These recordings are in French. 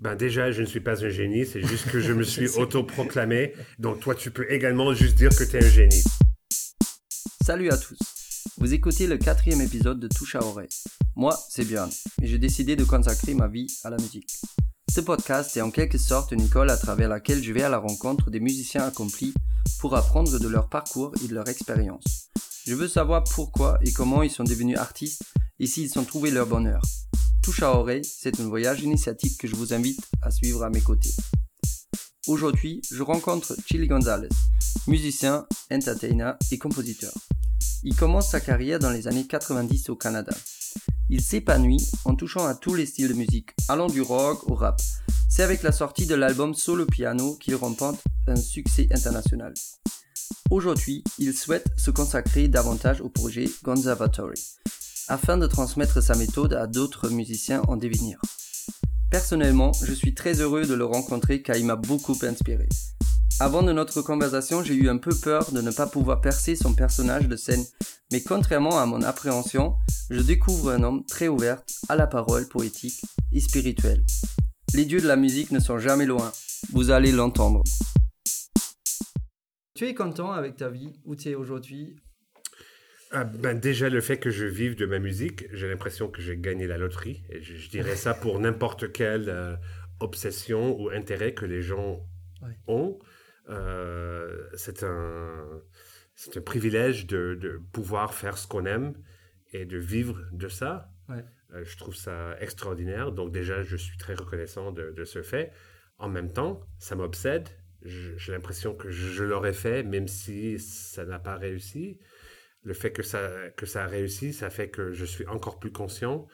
Ben déjà, je ne suis pas un génie, c'est juste que je me suis autoproclamé. Donc toi, tu peux également juste dire que tu es un génie. Salut à tous. Vous écoutez le quatrième épisode de Touche à oreille. Moi, c'est Björn, et j'ai décidé de consacrer ma vie à la musique. Ce podcast est en quelque sorte une école à travers laquelle je vais à la rencontre des musiciens accomplis pour apprendre de leur parcours et de leur expérience. Je veux savoir pourquoi et comment ils sont devenus artistes et s'ils ont trouvé leur bonheur. Touche à oreille, c'est un voyage initiatique que je vous invite à suivre à mes côtés. Aujourd'hui, je rencontre Chili Gonzalez, musicien, entertainer et compositeur. Il commence sa carrière dans les années 90 au Canada. Il s'épanouit en touchant à tous les styles de musique, allant du rock au rap. C'est avec la sortie de l'album Solo Piano qu'il remporte un succès international. Aujourd'hui, il souhaite se consacrer davantage au projet Conservatory, afin de transmettre sa méthode à d'autres musiciens en devenir. Personnellement, je suis très heureux de le rencontrer car il m'a beaucoup inspiré. Avant de notre conversation, j'ai eu un peu peur de ne pas pouvoir percer son personnage de scène, mais contrairement à mon appréhension, je découvre un homme très ouvert à la parole poétique et spirituelle. Les dieux de la musique ne sont jamais loin, vous allez l'entendre. Tu es content avec ta vie, où tu es aujourd'hui? Ah, ben déjà, le fait que je vive de ma musique, j'ai l'impression que j'ai gagné la loterie. Et je, dirais ça pour n'importe quelle euh, obsession ou intérêt que les gens ont. Euh, c'est un, c'est un privilège de, de, pouvoir faire ce qu'on aime et de vivre de ça. Euh, je trouve ça extraordinaire. Donc déjà, je suis très reconnaissant de, de ce fait. En même temps, ça m'obsède. J'ai l'impression que je l'aurais fait, même si ça n'a pas réussi le fait que ça, que ça a réussi, ça fait que je suis encore plus conscient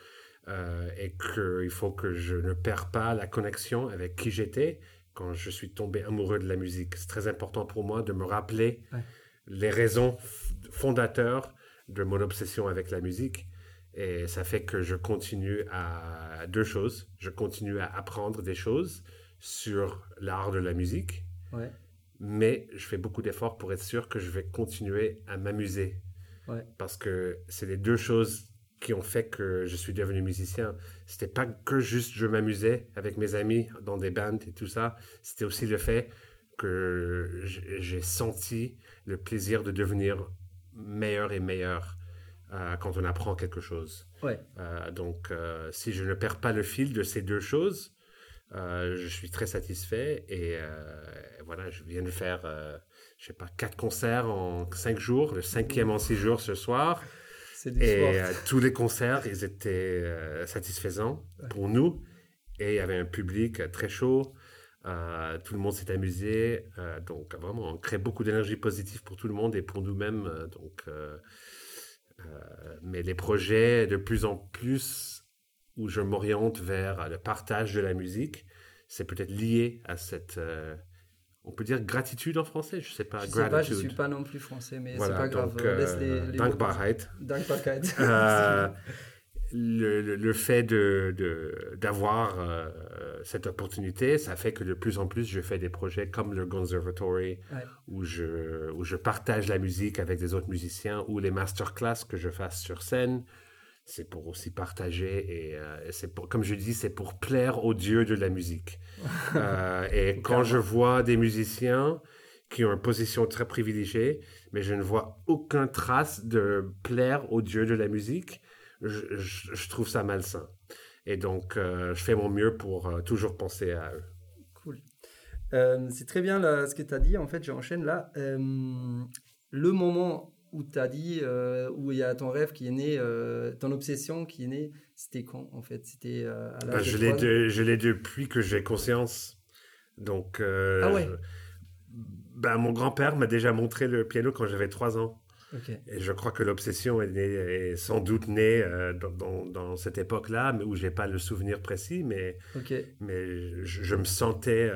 euh, et qu'il faut que je ne perds pas la connexion avec qui j'étais quand je suis tombé amoureux de la musique. C'est très important pour moi de me rappeler les raisons fondateurs de mon obsession avec la musique. Et ça fait que je continue à deux choses. Je continue à apprendre des choses sur l'art de la musique. Mais je fais beaucoup d'efforts pour être sûr que je vais continuer à m'amuser parce que c'est les deux choses qui ont fait que je suis devenu musicien. C'était pas que juste je m'amusais avec mes amis dans des bands et tout ça. C'était aussi le fait que j'ai senti le plaisir de devenir meilleur et meilleur euh, quand on apprend quelque chose. Euh, donc, euh, si je ne perds pas le fil de ces deux choses, je suis très satisfait. Et voilà, je viens de faire je sais pas, quatre concerts en cinq jours, le cinquième en six jours ce soir. Et euh, tous les concerts, ils étaient euh, satisfaisants pour nous. Et il y avait un public euh, très chaud. tout le monde s'est amusé. donc, vraiment, on crée beaucoup d'énergie positive pour tout le monde et pour nous-mêmes. donc, mais les projets, de plus en plus, où je m'oriente vers le partage de la musique, c'est peut-être lié à cette on peut dire gratitude en français Je sais pas. Je sais pas, je suis pas non plus français, mais c'est pas grave. Laisse les, euh, les. Dankbaarheid. euh, le, le, fait de, d'avoir euh, cette opportunité, ça fait que de plus en plus, je fais des projets comme le Conservatory, où, je, où je partage la musique avec des autres musiciens, ou les masterclass que je fasse sur scène, c'est pour aussi partager et euh, c'est pour, comme je dis, c'est pour plaire aux dieux de la musique. Euh, et quand je vois des musiciens qui ont une position très privilégiée, mais je ne vois aucune trace de plaire aux dieux de la musique, je, trouve ça malsain. Et donc, euh, je fais mon mieux pour toujours penser à eux. Cool. c'est très bien là, ce que tu as dit. En fait, j'enchaîne là. le moment où tu as dit, euh, où il y a ton rêve qui est né, euh, ton obsession qui est née, c'était quand en fait? C'était euh, à bah, je, l'ai je l'ai depuis que j'ai conscience. Donc, ah ouais. bah, mon grand-père m'a déjà montré le piano quand j'avais 3 ans. Et je crois que l'obsession est, est, sans doute née dans, dans, cette époque-là, mais où j'ai pas le souvenir précis, mais, mais je, je, me sentais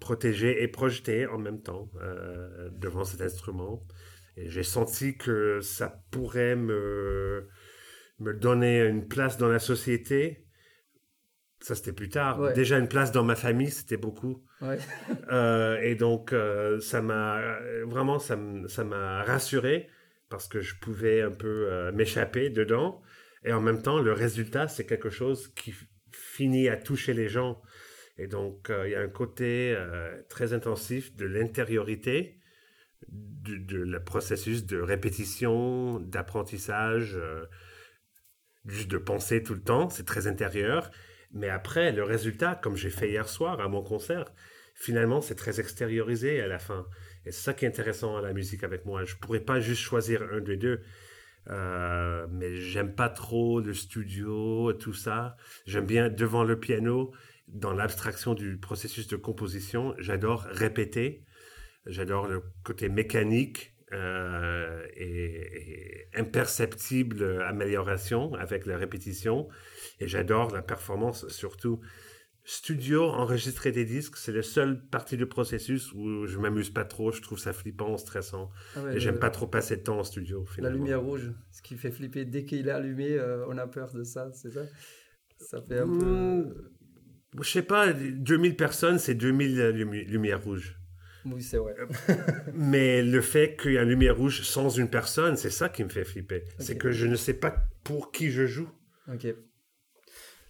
protégé et projeté en même temps devant cet instrument j'ai senti que ça pourrait me, me donner une place dans la société. Ça, c'était plus tard. Déjà, une place dans ma famille, c'était beaucoup. Euh, et donc, euh, ça m'a vraiment, ça m'a rassuré parce que je pouvais un peu euh, m'échapper dedans. Et en même temps, le résultat, c'est quelque chose qui fini à toucher les gens. Et donc, il y a un côté très intensif de l'intériorité, du de, le processus de répétition, d'apprentissage, juste de penser tout le temps. C'est très intérieur. Mais après, le résultat, comme j'ai fait hier soir à mon concert, finalement, c'est très extériorisé à la fin. Et c'est ça qui est intéressant à la musique avec moi. Je pourrais pas juste choisir un des deux. Euh, mais j'aime pas trop le studio, tout ça. J'aime bien devant le piano, dans l'abstraction du processus de composition. J'adore répéter. J'adore le côté mécanique euh, et, et, imperceptible amélioration avec la répétition. Et j'adore la performance, surtout. Studio, enregistrer des disques, c'est la seule partie du processus où je m'amuse pas trop, je trouve ça flippant, stressant. Ah et j'aime pas trop passer de temps en studio. La lumière rouge, ce qui fait flipper, dès qu'il est allumé, euh, on a peur de ça, c'est ça? Ça fait un peu... Mmh. Je sais pas, 2000 personnes, c'est 2000 lumières rouges. Oui, c'est vrai. Mais le fait qu'il y ait une lumière rouge sans une personne, c'est ça qui me fait flipper. C'est que je ne sais pas pour qui je joue. Ok.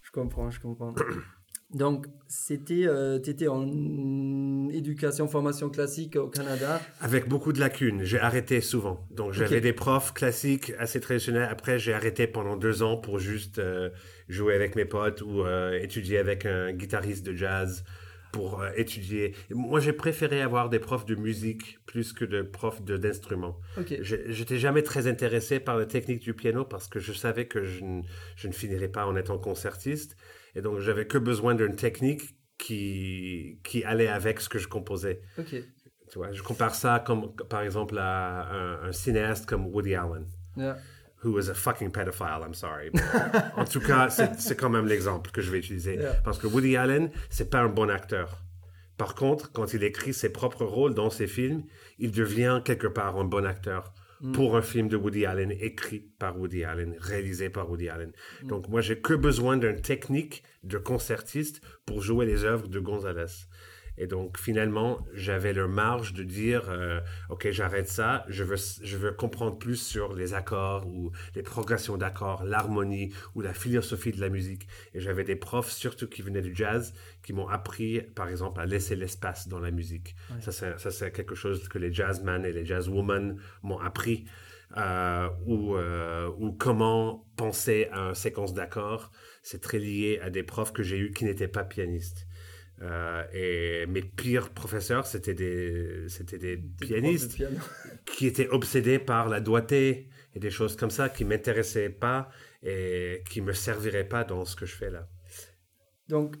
Je comprends, je comprends. Donc, c'était, euh, tu étais en éducation, formation classique au Canada. Avec beaucoup de lacunes. J'ai arrêté souvent. Donc, j'avais des profs classiques assez traditionnels. Après, j'ai arrêté pendant deux ans pour juste euh, jouer avec mes potes ou euh, étudier avec un guitariste de jazz pour étudier. Moi, j'ai préféré avoir des profs de musique plus que de profs d'instruments. Okay. J'étais jamais très intéressé par la technique du piano parce que je savais que je, je ne finirais pas en étant concertiste. Et donc, j'avais que besoin d'une technique qui, qui allait avec ce que je composais. Tu vois, je compare ça comme, par exemple, à un, cinéaste comme Woody Allen. Who was a fucking pedophile, I'm sorry. en tout cas, c'est quand même l'exemple que je vais utiliser. Parce que Woody Allen, c'est pas un bon acteur. Par contre, quand il écrit ses propres rôles dans ses films, il devient quelque part un bon acteur. Mm. pour un film de Woody Allen, écrit par Woody Allen, réalisé par Woody Allen. Mm. Donc moi, j'ai que besoin d'une technique de concertiste pour jouer les œuvres de Gonzalez. Et donc, finalement, j'avais le marge de dire, euh, OK, j'arrête ça, je veux, je veux comprendre plus sur les accords ou les progressions d'accords, l'harmonie ou la philosophie de la musique. Et j'avais des profs, surtout qui venaient du jazz, qui m'ont appris, par exemple, à laisser l'espace dans la musique. Ça, c'est quelque chose que les jazzmen et les jazzwomen m'ont appris. Euh, ou, euh, ou comment penser à une séquence d'accords. C'est très lié à des profs que j'ai eus qui n'étaient pas pianistes. Euh, et mes pires professeurs, c'était des, c'était des, pianistes qui étaient obsédés par la doigté et des choses comme ça qui m'intéressaient pas et qui me serviraient pas dans ce que je fais là. Donc,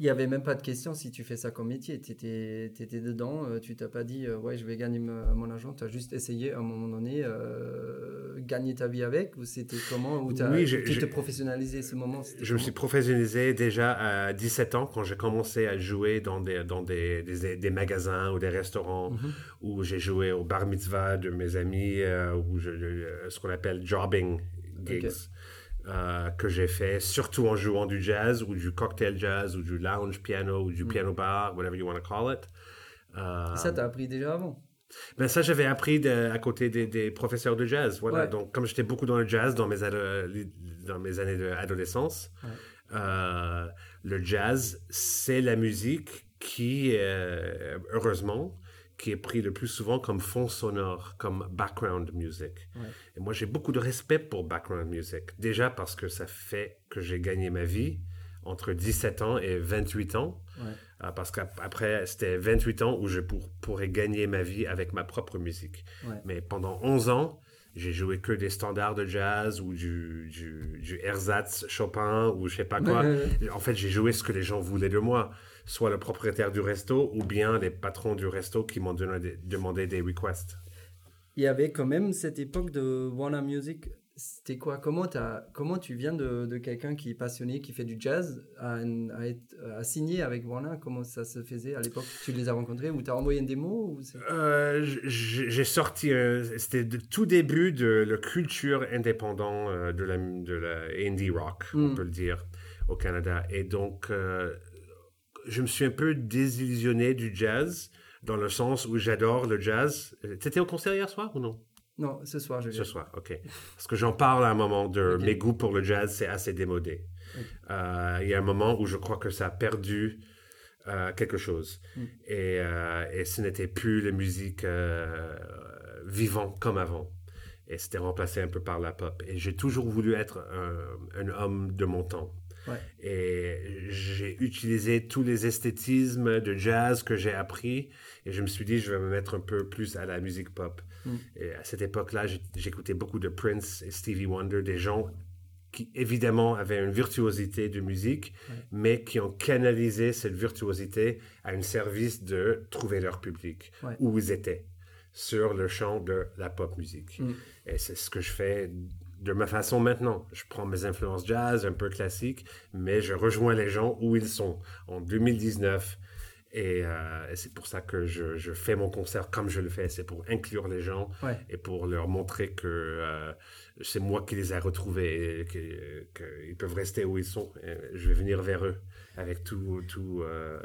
il n'y avait même pas de question si tu fais ça comme métier. Tu étais, étais, dedans, euh, tu t'as pas dit euh, ouais, je vais gagner mon argent. Tu as juste essayé à un moment donné euh, gagner ta vie avec Ou c'était comment Ou tu te professionnalisé ce moment Je me suis professionnalisé déjà à 17 ans quand j'ai commencé à jouer dans des, dans des, des, magasins ou des restaurants, mhm. où j'ai joué au bar mitzvah de mes amis, ou ce qu'on appelle jobbing gigs. Euh, que j'ai fait, surtout en jouant du jazz ou du cocktail jazz ou du lounge piano ou du mm. piano bar, whatever you want to call it. Euh, ça, t'as appris déjà avant? ben ça, j'avais appris à côté des, professeurs de jazz. Voilà. Donc, comme j'étais beaucoup dans le jazz dans mes, dans mes années d'adolescence, euh, le jazz, c'est la musique qui, heureusement, qui est pris le plus souvent comme fond sonore, comme background music. Et moi, j'ai beaucoup de respect pour background music. Déjà parce que ça fait que j'ai gagné ma vie entre 17 ans et 28 ans. Euh, parce qu'après, c'était 28 ans où je pourrais gagner ma vie avec ma propre musique. Mais pendant 11 ans, j'ai joué que des standards de jazz ou du, du, du ersatz Chopin ou je sais pas quoi. En fait, j'ai joué ce que les gens voulaient de moi soit le propriétaire du resto ou bien les patrons du resto qui m'ont demandé des requests. Il y avait quand même cette époque de Warner Music. C'était quoi? Comment, as, comment tu viens de, de quelqu'un qui est passionné, qui fait du jazz, à, à, signer avec Warner? Comment ça se faisait à l'époque? Tu les as rencontrés ou tu as envoyé une démo euh, J'ai sorti, euh, c'était le tout début de la culture indépendante euh, de, la, de la indie rock, on hmm. peut le dire, au Canada. Et donc, je me suis un peu désillusionné du jazz, dans le sens où j'adore le jazz. T'étais au concert hier soir ou non? Non, ce soir, je Ce soir, ok. Parce que j'en parle à un moment de mes goûts pour le jazz, c'est assez démodé. Euh, il y a un moment où je crois que ça a perdu euh, quelque chose. Mm. Et, et, ce n'était plus la musique vivant comme avant. Et c'était remplacé un peu par la pop. Et j'ai toujours voulu être un, un homme de mon temps. Et j'ai utilisé tous les esthétismes de jazz que j'ai appris et je me suis dit, je vais me mettre un peu plus à la musique pop. Mm. Et à cette époque-là, j'écoutais beaucoup de Prince et Stevie Wonder, des gens qui évidemment avaient une virtuosité de musique, mais qui ont canalisé cette virtuosité à un service de trouver leur public, où ils étaient, sur le champ de la pop musique. Mm. Et c'est ce que je fais de ma façon maintenant. Je prends mes influences jazz, un peu classiques, mais je rejoins les gens où ils sont. En 2019, euh, et, c'est pour ça que je, fais mon concert comme je le fais. C'est pour inclure les gens et pour leur montrer que euh, c'est moi qui les ai retrouvés et qu'ils peuvent rester où ils sont. je vais venir vers eux avec tout, tout, euh,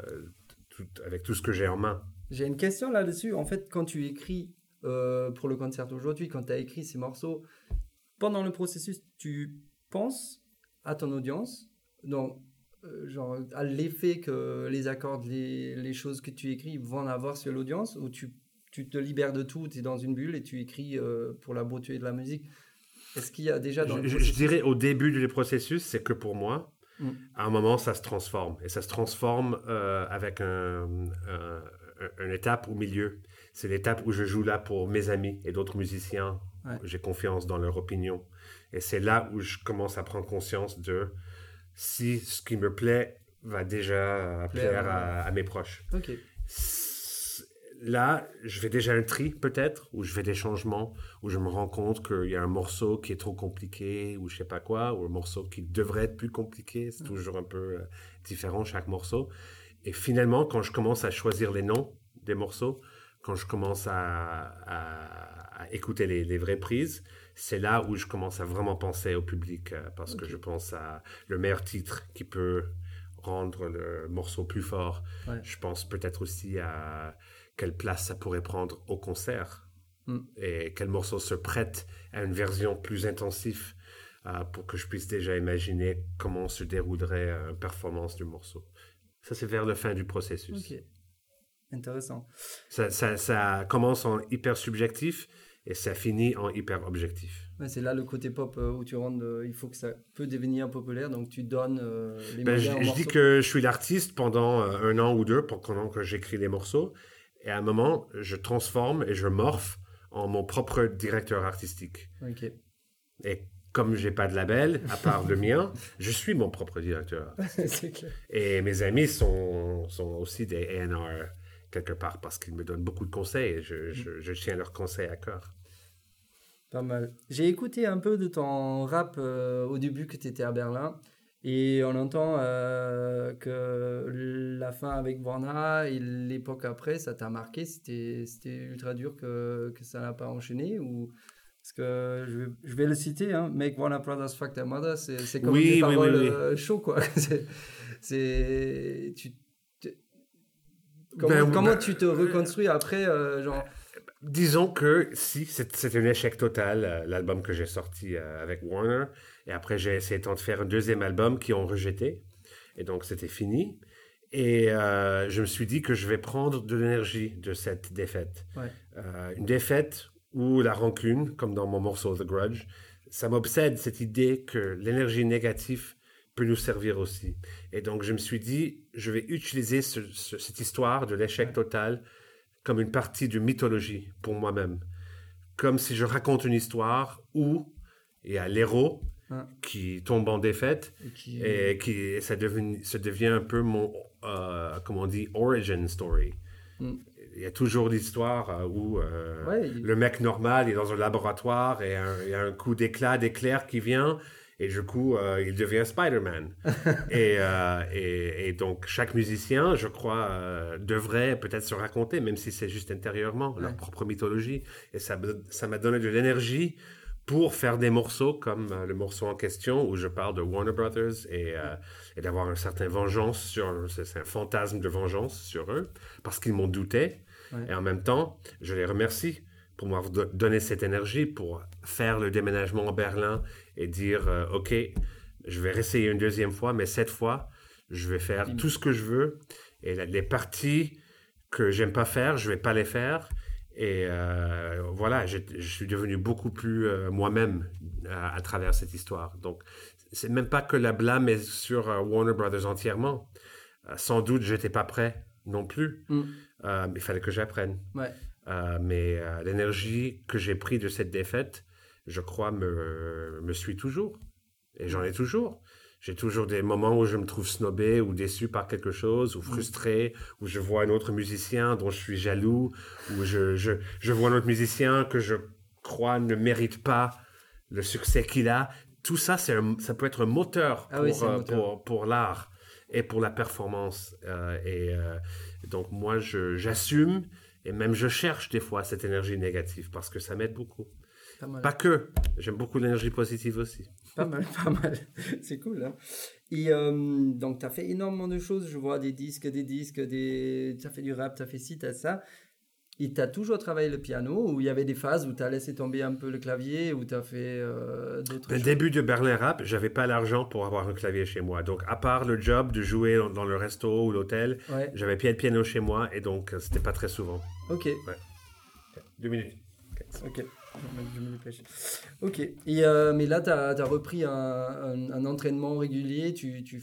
tout avec tout ce que j'ai en main. J'ai une question là-dessus. En fait, quand tu écris pour le concert d'aujourd'hui, quand tu as écrit ces morceaux, pendant le processus, tu penses à ton audience, donc euh, genre à l'effet que les accords, les, les, choses que tu écris vont avoir sur l'audience, ou tu, tu, te libères de tout, tu es dans une bulle et tu écris euh, pour la beauté de la musique? Est-ce qu'il y a déjà dans je, je, dirais au début du processus, c'est que pour moi, mm. à un moment, ça se transforme. Et ça se transforme euh, avec un, une étape au milieu. C'est l'étape où je joue là pour mes amis et d'autres musiciens j'ai confiance dans leur opinion. Et c'est là où je commence à prendre conscience de si ce qui me plaît va déjà plaire à, mes proches. Là, je fais déjà un tri peut-être, ou je fais des changements, où je me rends compte qu'il y a un morceau qui est trop compliqué, ou je sais pas quoi, ou un morceau qui devrait être plus compliqué. C'est toujours un peu euh, différent chaque morceau. Et finalement, quand je commence à choisir les noms des morceaux, quand je commence à à écouter les, vraies prises, c'est là où je commence à vraiment penser au public euh, parce que je pense à le meilleur titre qui peut rendre le morceau plus fort. Je pense peut-être aussi à quelle place ça pourrait prendre au concert hmm. et quel morceau se prête à une version plus intensive euh, pour que je puisse déjà imaginer comment se déroulerait une performance du morceau. Ça, c'est vers la fin du processus. Intéressant. Ça, ça, ça, commence en hyper subjectif et ça finit en hyper objectif. c'est là le côté pop euh, où tu rentres, euh, il faut que ça peut devenir populaire, donc tu donnes euh, les ben, je, je dis que je suis l'artiste pendant un an ou deux, pendant que j'écris les morceaux, et à un moment, je transforme et je morphe en mon propre directeur artistique. Et comme j'ai pas de label, à part le mien, je suis mon propre directeur. clair. Et mes amis sont, sont aussi des A&R quelque part parce qu'ils me donnent beaucoup de conseils et je, je, je tiens leurs conseils à cœur. Pas mal. J'ai écouté un peu de ton rap euh, au début que tu étais à Berlin. Et on entend euh, que la fin avec Borna et l'époque après, ça t'a marqué. C'était ultra dur que, que ça n'a pas enchaîné ou parce que je vais, je vais le citer, hein, Make Warner Brothers Fuck Their Mother, c'est comme oui, des paroles oui, euh, chaud, quoi. c'est, tu, comment, ben, comment ben, tu te reconstruis après, genre Disons que si, c'est un échec total, euh, l'album que j'ai sorti euh, avec Warner. Et après, j'ai essayé de faire un deuxième album qui ont rejeté. Et donc, c'était fini. Et euh, je me suis dit que je vais prendre de l'énergie de cette défaite. une défaite ou la rancune, comme dans mon morceau The Grudge, ça m'obsède cette idée que l'énergie négative peut nous servir aussi. Et donc, je me suis dit, je vais utiliser cette histoire de l'échec total comme une partie de mythologie pour moi-même. Comme si je raconte une histoire où il y a l'héros ah. qui tombe en défaite et qui, ça, devient, ça devient un peu mon, euh, comment on dit, origin story. Hmm. Il y a toujours l'histoire euh, où euh, le mec normal est dans un laboratoire et il y a un coup d'éclat, d'éclair qui vient et du coup, euh, il devient Spider-Man. Euh, et, et, donc, chaque musicien, je crois, euh, devrait peut-être se raconter, même si c'est juste intérieurement, leur propre mythologie. Et ça ça m'a donné de l'énergie pour faire des morceaux comme le morceau en question où je parle de Warner Brothers et, et d'avoir un certain vengeance sur, c'est un fantasme de vengeance sur eux parce qu'ils m'ont douté. Et en même temps, je les remercie pour m'avoir donné cette énergie pour faire le déménagement à Berlin et dire, euh, OK, Je vais réessayer une deuxième fois, mais cette fois, je vais faire tout ce que je veux. Et les parties que j'aime pas faire, je vais pas les faire. Et euh, voilà, je, suis devenu beaucoup plus euh, moi-même à, travers cette histoire. Donc, c'est même pas que la blâme est sur Warner Brothers entièrement. sans doute, j'étais pas prêt non plus. Mm. il fallait que j'apprenne. mais l'énergie que j'ai pris de cette défaite, je crois, me, me suit toujours. Et j'en ai toujours. J'ai toujours des moments où je me trouve snobé ou déçu par quelque chose, ou mm. frustré, où je vois un autre musicien dont je suis jaloux, ou je, je, je vois un autre musicien que je crois ne mérite pas le succès qu'il a. Tout ça, ça peut être un moteur ah pour, euh, pour, pour l'art et pour la performance. Euh, et euh, donc, moi, j'assume et même je cherche des fois cette énergie négative parce que ça m'aide beaucoup. Pas, que. J'aime beaucoup l'énergie positive aussi. Pas mal, pas mal. C'est cool. Hein et euh, donc, tu as fait énormément de choses. Je vois des disques, des disques, des... tu as fait du rap, tu as fait ci, tu as ça. Et tu as toujours travaillé le piano ou il y avait des phases où tu as laissé tomber un peu le clavier ou tu as fait euh, d'autres choses? début de Berlin Rap, j'avais pas l'argent pour avoir un clavier chez moi. Donc, à part le job de jouer dans, le resto ou l'hôtel, j'avais pas de piano chez moi et donc c'était pas très souvent. Ok. Deux minutes. Ok. Ok. Et, euh, mais là, tu as, repris un, un, entraînement régulier. Tu, tu,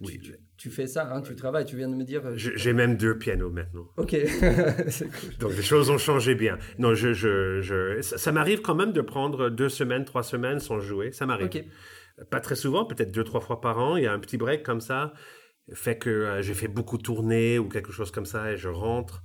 oui. Tu, fais ça, hein, tu travailles. Tu viens de me dire. Euh, j'ai même deux pianos maintenant. Ok. Donc les choses ont changé bien. Non, je, je, je ça, m'arrive quand même de prendre deux semaines, trois semaines sans jouer. Ça m'arrive. Pas très souvent, peut-être deux, trois fois par an. Il y a un petit break comme ça. Fait que euh, j'ai fait beaucoup tourner ou quelque chose comme ça et je rentre.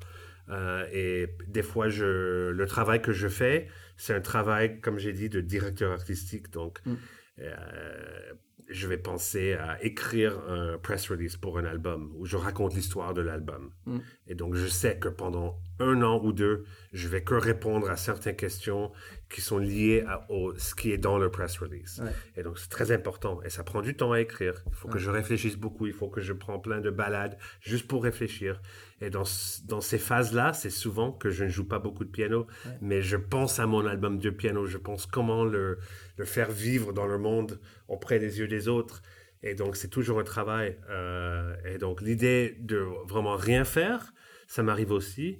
Et des fois, je, le travail que je fais, c'est un travail, comme j'ai dit, de directeur artistique. Donc, mm. euh, je vais penser à écrire un press release pour un album où je raconte l'histoire de l'album. Mm. Et donc, je sais que pendant un an ou deux, je vais que répondre à certaines questions qui sont liées à ce qui est dans le press release. Et donc, c'est très important. Et ça prend du temps à écrire. Il faut que je réfléchisse beaucoup. Il faut que je prends plein de balades juste pour réfléchir. Et dans, dans ces phases-là, c'est souvent que je ne joue pas beaucoup de piano, mais je pense à mon album de piano. Je pense comment le, le faire vivre dans le monde auprès des yeux des autres. Et donc, c'est toujours un travail. Euh, et donc, l'idée de vraiment rien faire, ça m'arrive aussi.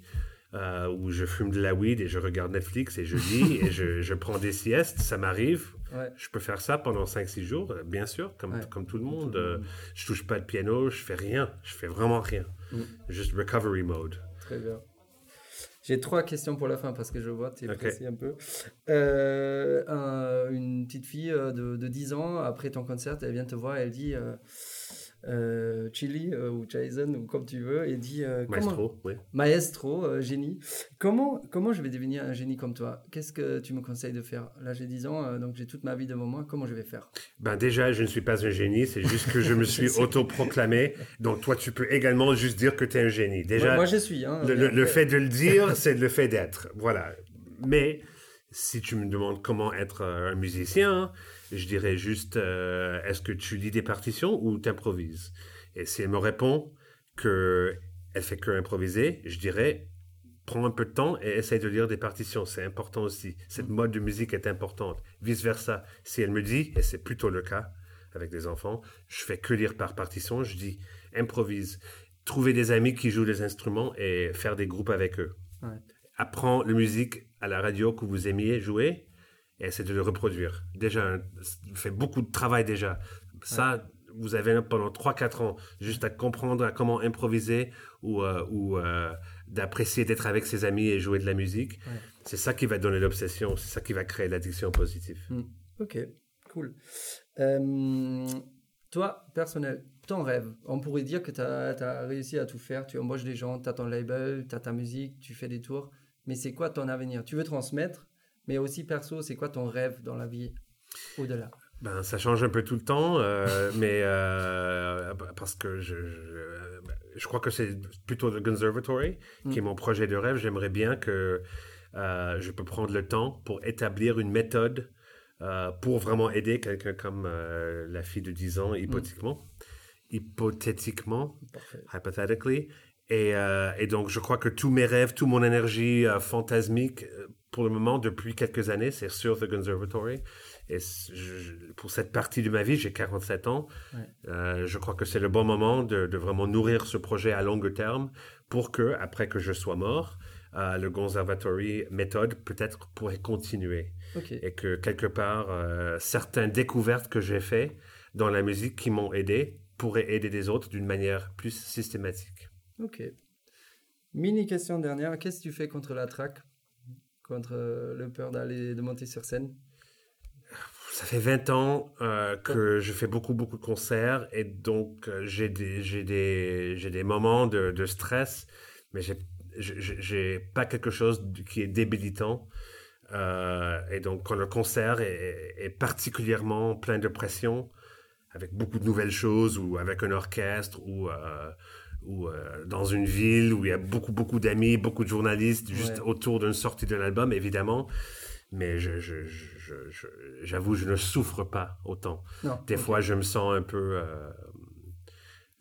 Euh, où je fume de la weed et je regarde Netflix et je lis et je, je, prends des siestes, ça m'arrive. Je peux faire ça pendant 5-6 jours, euh, bien sûr, comme, comme tout le monde. Euh, je touche pas de piano, je fais rien, je fais vraiment rien. Mm. Juste recovery mode. Très bien. J'ai trois questions pour la fin parce que je vois, tu es pressé un peu. une petite fille de, de, 10 ans, après ton concert, elle vient te voir, elle dit euh, Chili euh, ou Jason ou comme tu veux et dit euh, maestro, oui. maestro génie. Comment comment je vais devenir un génie comme toi? Qu'est-ce que tu me conseilles de faire? Là j'ai 10 ans donc j'ai toute ma vie devant moi. Comment je vais faire? Ben déjà je ne suis pas un génie c'est juste que je me suis autoproclamé. Donc toi tu peux également juste dire que tu es un génie. Déjà moi, je suis hein, le, le fait de le dire c'est le fait d'être. Voilà. Mais si tu me demandes comment être un musicien je dirais juste euh, est-ce que tu lis des partitions ou t'improvises? Et si elle me répond que elle fait que improviser, je dirais prends un peu de temps et essaye de lire des partitions. C'est important aussi. Cette mode de musique est importante. Vice versa. Si elle me dit, et c'est plutôt le cas avec des enfants, je fais que lire par partition, je dis improvise. Trouver des amis qui jouent des instruments et faire des groupes avec eux. Apprends la musique à la radio que vous aimiez jouer et essaie de le reproduire. Déjà, fait beaucoup de travail déjà. Ça, vous avez pendant 3-4 ans juste à comprendre à comment improviser ou, euh, ou euh, d'apprécier d'être avec ses amis et jouer de la musique. C'est ça qui va donner l'obsession, c'est ça qui va créer l'addiction positive. Hmm. Ok, cool. Euh, toi, personnel, ton rêve, on pourrait dire que tu as, réussi à tout faire, tu embauches des gens, tu as ton label, tu as ta musique, tu fais des tours, mais c'est quoi ton avenir? Tu veux transmettre mais aussi perso, c'est quoi ton rêve dans la vie au-delà? Ben, ça change un peu tout le temps, euh, mais euh, parce que je, je, crois que c'est plutôt le Conservatory qui est mm. mon projet de rêve. J'aimerais bien que euh, je peux prendre le temps pour établir une méthode pour vraiment aider quelqu'un comme la fille de 10 ans, hypothétiquement. Mm. Hypothétiquement, hypothetically. Et, et, donc, je crois que tous mes rêves, toute mon énergie fantasmique pour le moment, depuis quelques années, c'est sur The Conservatory. Et pour cette partie de ma vie, j'ai 47 ans. Euh, je crois que c'est le bon moment de, vraiment nourrir ce projet à long terme pour que, après que je sois mort, euh, le Conservatory méthode peut-être pourrait continuer. Et que quelque part, euh, certaines découvertes que j'ai faites dans la musique qui m'ont aidé pourraient aider des autres d'une manière plus systématique. Ok. Mini question dernière. Qu'est-ce que tu fais contre la traque? Contre le peur d'aller de monter sur scène? Ça fait 20 ans euh, que je fais beaucoup, beaucoup de concerts et donc euh, j'ai des, j'ai des, j'ai des moments de, de stress, mais j'ai, j'ai pas quelque chose qui est débilitant. Euh, et donc, quand le concert est, est, particulièrement plein de pression, avec beaucoup de nouvelles choses, ou avec un orchestre, ou, euh, ou euh, dans une ville où il y a beaucoup, beaucoup d'amis, beaucoup de journalistes, juste autour d'une sortie d'un album, évidemment, mais je, je, je, j'avoue, je, ne souffre pas autant. Des fois, je me sens un peu euh,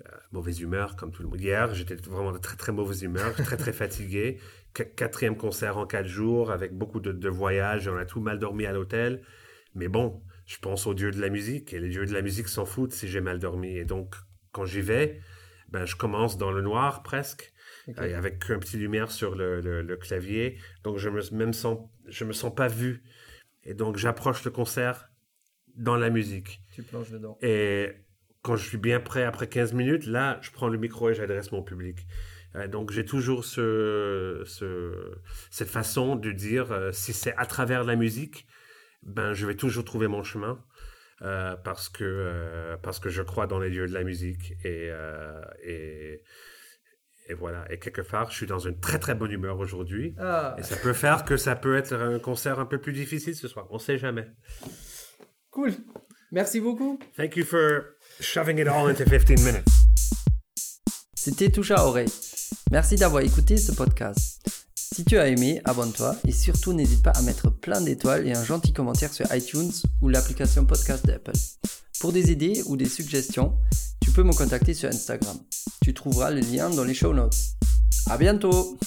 euh, mauvaise humeur, comme tout le monde. Hier, j'étais vraiment de très, très mauvaise humeur, très, très fatigué. quatrième concert en quatre jours, avec beaucoup de, de voyages, on a tout mal dormi à l'hôtel. Mais bon, je pense aux dieux de la musique, et les dieux de la musique s'en foutent si j'ai mal dormi. Et donc, quand j'y vais, ben, je commence dans le noir presque. Euh, avec un petit lumière sur le, le, clavier. Donc je me même sens, je me sens pas vu. Et donc j'approche le concert dans la musique. Tu plonges dedans. Et quand je suis bien prêt après 15 minutes, là, je prends le micro et j'adresse mon public. Euh, donc j'ai toujours ce, ce, cette façon de dire euh, si c'est à travers la musique, ben je vais toujours trouver mon chemin. Parce que parce que je crois dans les dieux de la musique et, et et voilà. Et quelque part, je suis dans une très très bonne humeur aujourd'hui. Ah. Et ça peut faire que ça peut être un concert un peu plus difficile ce soir. On sait jamais. Cool. Merci beaucoup. Thank you for shoving it all into 15 minutes. C'était Touche à oreille. Merci d'avoir écouté ce podcast. Si tu as aimé, abonne-toi et surtout n'hésite pas à mettre plein d'étoiles et un gentil commentaire sur iTunes ou l'application podcast d'Apple. Pour des idées ou des suggestions, tu peux me contacter sur Instagram. Tu trouveras le lien dans les show notes. À bientôt!